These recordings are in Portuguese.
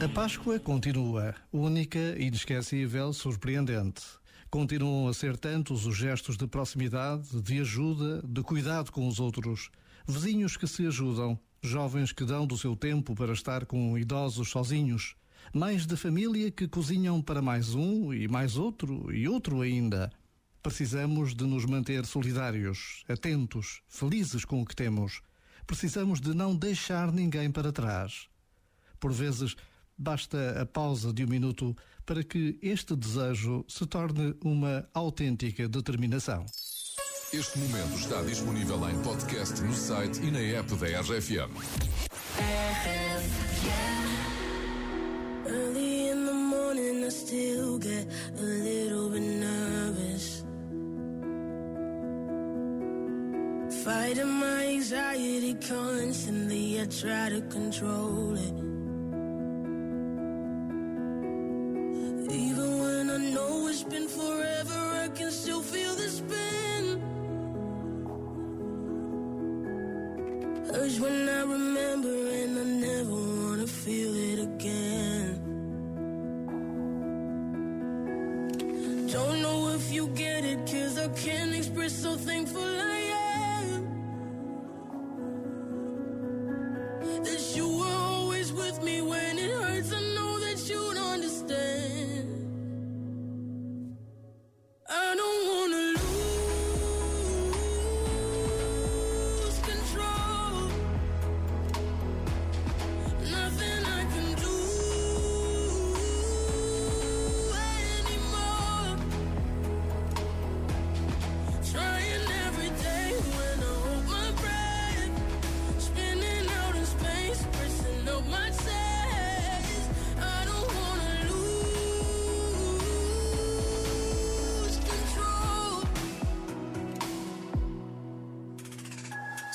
A Páscoa continua, única, inesquecível, surpreendente. Continuam a ser tantos os gestos de proximidade, de ajuda, de cuidado com os outros. Vizinhos que se ajudam, jovens que dão do seu tempo para estar com idosos sozinhos, mães de família que cozinham para mais um e mais outro e outro ainda. Precisamos de nos manter solidários, atentos, felizes com o que temos. Precisamos de não deixar ninguém para trás. Por vezes, basta a pausa de um minuto para que este desejo se torne uma autêntica determinação. Este momento está disponível em podcast no site e na app da RFM. Early in the morning, I still get a little bit nervous. Fighting my anxiety constantly, I try to control it. It's been forever, I can still feel the spin. Urge when I remember, and I never wanna feel it again. Don't know if you get it, cause I can't express how thankful I am.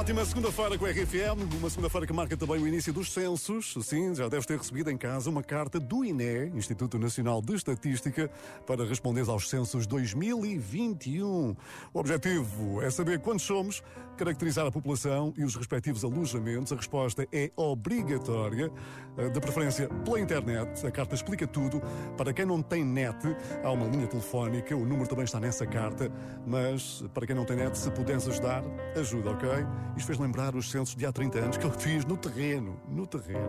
ótima segunda-feira com a RFM, uma segunda-feira que marca também o início dos censos. Sim, já deves ter recebido em casa uma carta do INE, Instituto Nacional de Estatística, para responder aos censos 2021. O objetivo é saber quantos somos, caracterizar a população e os respectivos alojamentos. A resposta é obrigatória, eh, de preferência pela internet. A carta explica tudo. Para quem não tem net, há uma linha telefónica, o número também está nessa carta, mas para quem não tem net, se puderes ajudar, ajuda, ok? Isto fez lembrar os censos de há 30 anos que eu fiz no terreno, no terreno.